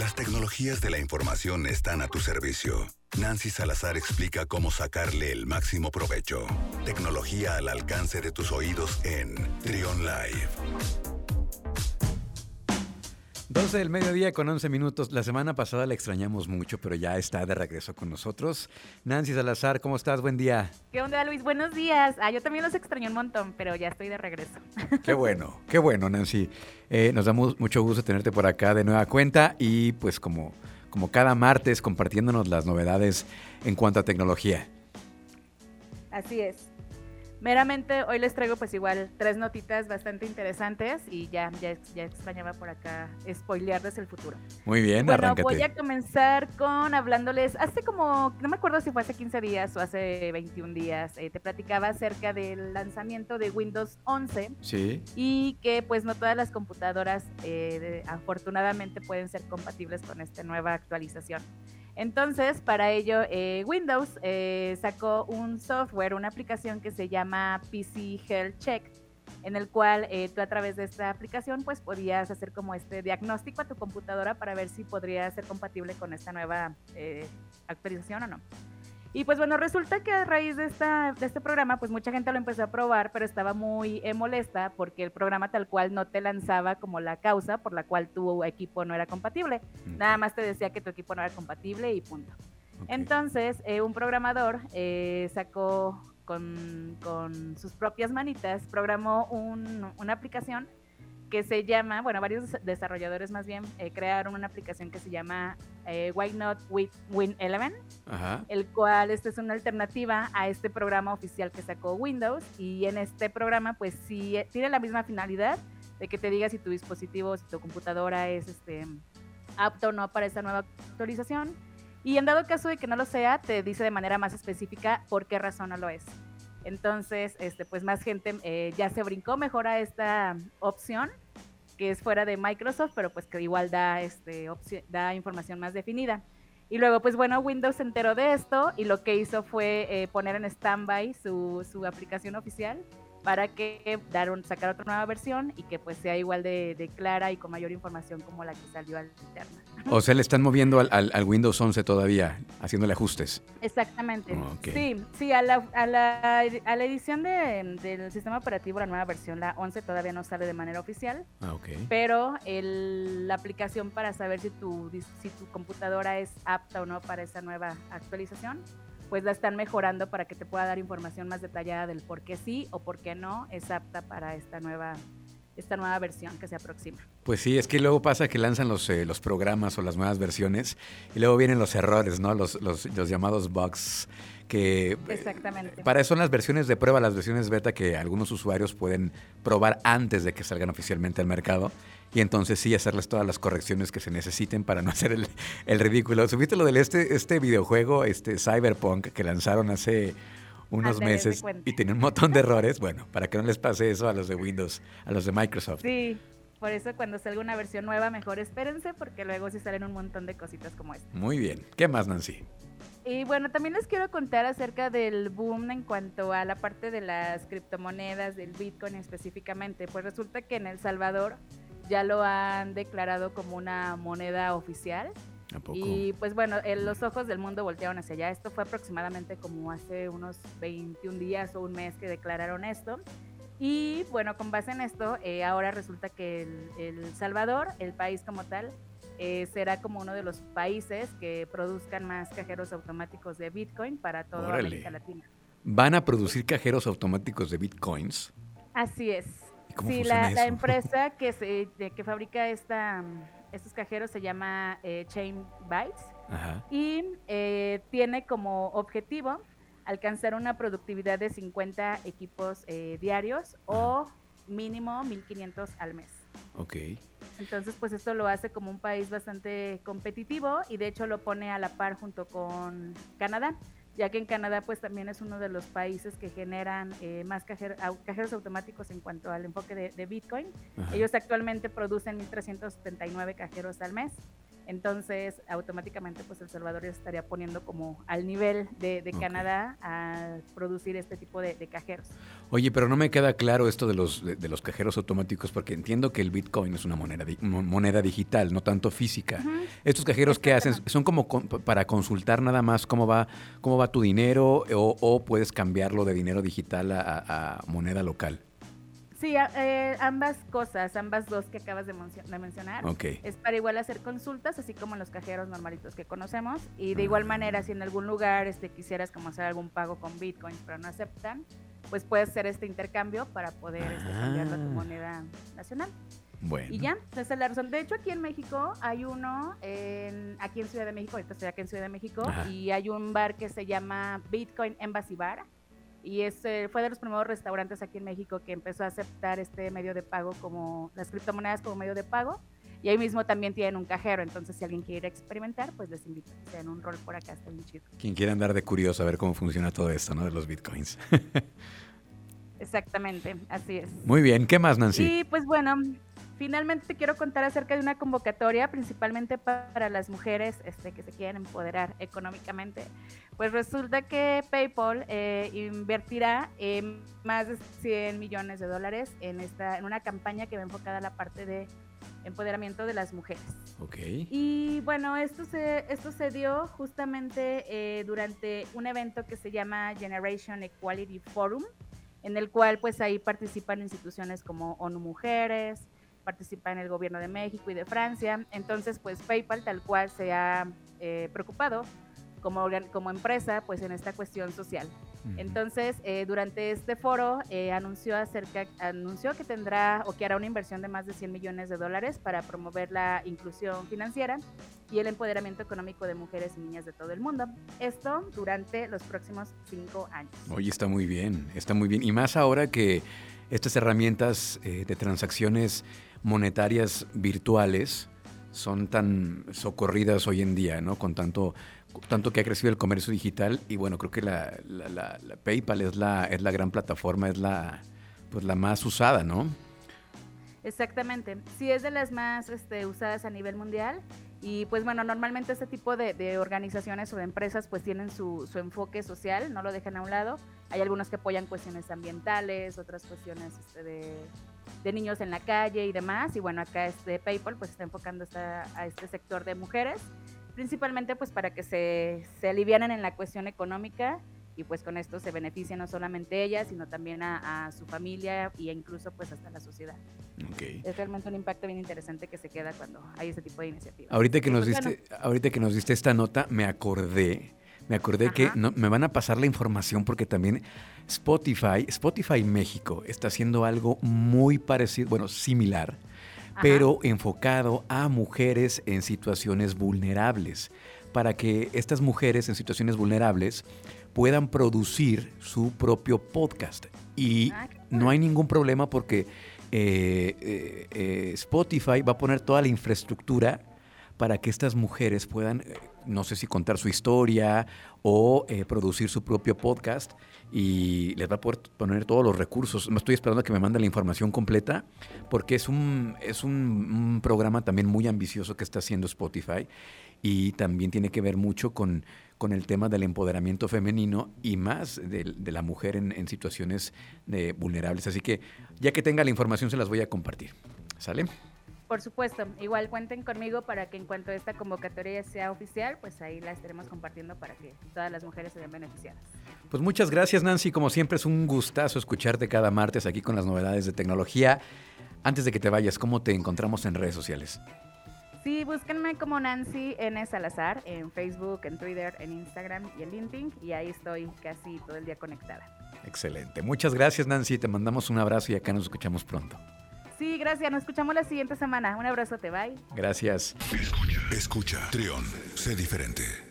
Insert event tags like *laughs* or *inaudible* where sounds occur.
Las tecnologías de la información están a tu servicio. Nancy Salazar explica cómo sacarle el máximo provecho. Tecnología al alcance de tus oídos en Trion Live. 12 del mediodía con 11 minutos. La semana pasada la extrañamos mucho, pero ya está de regreso con nosotros. Nancy Salazar, ¿cómo estás? Buen día. ¿Qué onda, Luis? Buenos días. Ah, yo también los extrañé un montón, pero ya estoy de regreso. *laughs* Qué bueno, qué bueno, Nancy. Eh, nos da mucho gusto tenerte por acá de nueva cuenta y pues como, como cada martes compartiéndonos las novedades en cuanto a tecnología. Así es. Meramente hoy les traigo pues igual tres notitas bastante interesantes y ya, ya, ya extrañaba por acá spoilearles el futuro. Muy bien, Bueno, voy a comenzar con hablándoles, hace como, no me acuerdo si fue hace 15 días o hace 21 días, eh, te platicaba acerca del lanzamiento de Windows 11. Sí. Y que pues no todas las computadoras eh, afortunadamente pueden ser compatibles con esta nueva actualización. Entonces, para ello, eh, Windows eh, sacó un software, una aplicación que se llama PC Health Check, en el cual eh, tú a través de esta aplicación pues podías hacer como este diagnóstico a tu computadora para ver si podría ser compatible con esta nueva actualización o no. Y pues bueno, resulta que a raíz de, esta, de este programa, pues mucha gente lo empezó a probar, pero estaba muy eh, molesta porque el programa tal cual no te lanzaba como la causa por la cual tu equipo no era compatible. Nada más te decía que tu equipo no era compatible y punto. Entonces, eh, un programador eh, sacó con, con, sus propias manitas, programó un, una aplicación que se llama, bueno, varios desarrolladores más bien eh, crearon una aplicación que se llama eh, Why Not With Win 11, el cual esta es una alternativa a este programa oficial que sacó Windows y en este programa pues sí eh, tiene la misma finalidad de que te diga si tu dispositivo, si tu computadora es este apto o no para esta nueva actualización y en dado caso de que no lo sea, te dice de manera más específica por qué razón no lo es. Entonces, este, pues más gente eh, ya se brincó mejor a esta opción que es fuera de Microsoft, pero pues que igual da, este, da información más definida. Y luego, pues bueno, Windows se enteró de esto y lo que hizo fue eh, poner en standby su, su aplicación oficial para que dar un, sacar otra nueva versión y que pues sea igual de, clara y con mayor información como la que salió al interna. O sea, le están moviendo al, Windows 11 todavía, haciéndole ajustes. Exactamente. Sí, sí, a la, a la, a la edición de, del sistema operativo, la nueva versión, la 11, todavía no sale de manera oficial. Ah, ok. Pero el, la aplicación para saber si tu, si tu computadora es apta o no para esa nueva actualización pues la están mejorando para que te pueda dar información más detallada del por qué sí o por qué no es apta para esta nueva esta nueva versión que se aproxima. Pues sí, es que luego pasa que lanzan los, eh, los programas o las nuevas versiones y luego vienen los errores, ¿no? Los, los, los llamados bugs que... Exactamente. Para eso son las versiones de prueba, las versiones beta que algunos usuarios pueden probar antes de que salgan oficialmente al mercado y entonces sí hacerles todas las correcciones que se necesiten para no *laughs* hacer el, el ridículo. ¿Subiste lo del este, este videojuego, este Cyberpunk, que lanzaron hace unos meses y tenía un montón de errores? Bueno, para que no les pase eso a los de Windows, a los de Microsoft. Sí, por eso cuando salga una versión nueva, mejor espérense, porque luego sí salen un montón de cositas como esta. Muy bien. ¿Qué más, Nancy? Y bueno, también les quiero contar acerca del boom en cuanto a la parte de las criptomonedas, del Bitcoin específicamente. Pues resulta que en El Salvador ya lo han declarado como una moneda oficial. Y pues bueno, los ojos del mundo voltearon hacia allá. Esto fue aproximadamente como hace unos 21 días o un mes que declararon esto. Y bueno, con base en esto, eh, ahora resulta que el, Salvador, el país como tal, eh, será como uno de los países que produzcan más cajeros automáticos de Bitcoin para toda América Latina. ¿Van a producir cajeros automáticos de Bitcoins? Así es sí, la, empresa que, se, que fabrica esta, estos cajeros se llama eh, Chain Bytes y eh, tiene como objetivo alcanzar una productividad de 50 equipos eh, diarios o mínimo 1500 al mes. Ok. Entonces, pues esto lo hace como un país bastante competitivo y de hecho lo pone a la par junto con Canadá ya que en Canadá pues también es uno de los países que generan eh, más cajeros automáticos en cuanto al enfoque de, Bitcoin. Ellos actualmente producen 1.379 cajeros al mes. Entonces, automáticamente, pues El Salvador ya estaría poniendo como al nivel de, Canadá a producir este tipo de, cajeros. Oye, pero no me queda claro esto de los, de, los cajeros automáticos, porque entiendo que el Bitcoin es una moneda, moneda digital, no tanto física. Estos cajeros, ¿qué hacen? ¿Son como para consultar nada más cómo va, cómo va tu dinero o, puedes cambiarlo de dinero digital a moneda local? Sí, eh, ambas cosas, ambas dos que acabas de, mencionar. Es para igual hacer consultas, así como los cajeros normalitos que conocemos. Y de igual manera, si en algún lugar este, quisieras como hacer algún pago con bitcoins, pero no aceptan, pues puedes hacer este intercambio para poder este, cambiarlo a tu ah. moneda nacional. Bueno. Y ya, esa es la razón. De hecho, aquí en México hay uno, en, aquí en Ciudad de México, ahorita estoy aquí en Ciudad de México, y hay un bar que se llama Bitcoin Embassy Bar y este fue de los primeros restaurantes aquí en México que empezó a aceptar este medio de pago como las criptomonedas como medio de pago. Y ahí mismo también tienen un cajero, entonces si alguien quiere experimentar, pues les invito a que sean un rol por acá, está muy chido. Quien quiera andar de curioso a ver cómo funciona todo esto, ¿no? De los bitcoins. *laughs* Exactamente, así es. Muy bien, ¿qué más, Nancy? Sí, pues bueno, finalmente te quiero contar acerca de una convocatoria, principalmente para las mujeres este, que se quieren empoderar económicamente. Pues resulta que PayPal eh, invertirá más de 100 millones de dólares en, esta, en una campaña que va enfocada a la parte de empoderamiento de las mujeres. Ok. Y bueno, esto se, esto se dio justamente eh, durante un evento que se llama Generation Equality Forum, en el cual pues ahí participan instituciones como ONU Mujeres, participa en el gobierno de México y de Francia. Entonces, pues PayPal tal cual se ha eh, preocupado como, como empresa, pues en esta cuestión social. Entonces, eh, durante este foro eh, anunció acerca, anunció que tendrá o que hará una inversión de más de 100 millones de dólares para promover la inclusión financiera y el empoderamiento económico de mujeres y niñas de todo el mundo. Esto durante los próximos cinco años. Oye, está muy bien, está muy bien. Y más ahora que estas herramientas de transacciones monetarias virtuales son tan socorridas hoy en día, ¿no? Con tanto, tanto que ha crecido el comercio digital y bueno, creo que la, PayPal es la, es la gran plataforma, es la, pues la más usada, ¿no? Exactamente. Sí, es de las más este, usadas a nivel mundial. Y pues bueno, normalmente este tipo de, organizaciones o de empresas pues tienen su, su, enfoque social, no lo dejan a un lado. Hay algunos que apoyan cuestiones ambientales, otras cuestiones este, de de niños en la calle y demás. Y bueno, acá este PayPal pues está enfocando a este sector de mujeres, principalmente pues para que se, se alivianen en la cuestión económica y pues con esto se beneficia no solamente ella, sino también a, su familia e incluso pues hasta la sociedad. Es realmente un impacto bien interesante que se queda cuando hay ese tipo de iniciativas. Ahorita que, nos, pues, diste, ahorita que nos diste esta nota, me acordé me acordé que me van a pasar la información porque también Spotify, Spotify México está haciendo algo muy parecido, bueno, similar, pero enfocado a mujeres en situaciones vulnerables, para que estas mujeres en situaciones vulnerables puedan producir su propio podcast. Y ah, no hay ningún problema porque eh, eh, eh, Spotify va a poner toda la infraestructura para que estas mujeres puedan no sé si contar su historia o producir su propio podcast y les va a poder poner todos los recursos. Estoy esperando a que me manden la información completa porque es un, es un, programa también muy ambicioso que está haciendo Spotify y también tiene que ver mucho con, con el tema del empoderamiento femenino y más de, la mujer en, situaciones de vulnerables. Así que ya que tenga la información se las voy a compartir. ¿Sale? Por supuesto, igual cuenten conmigo para que en cuanto esta convocatoria sea oficial, pues ahí la estaremos compartiendo para que todas las mujeres se vean beneficiadas. Pues muchas gracias Nancy, como siempre es un gustazo escucharte cada martes aquí con las novedades de tecnología. Antes de que te vayas, ¿cómo te encontramos en redes sociales? Sí, búsquenme como Nancy N. Salazar en Facebook, en Twitter, en Instagram y en LinkedIn y ahí estoy casi todo el día conectada. Excelente. Muchas gracias Nancy, te mandamos un abrazo y acá nos escuchamos pronto. Sí, gracias. Nos escuchamos la siguiente semana. Un abrazo, te bye. Gracias. Escucha, escucha. Trión, sé diferente.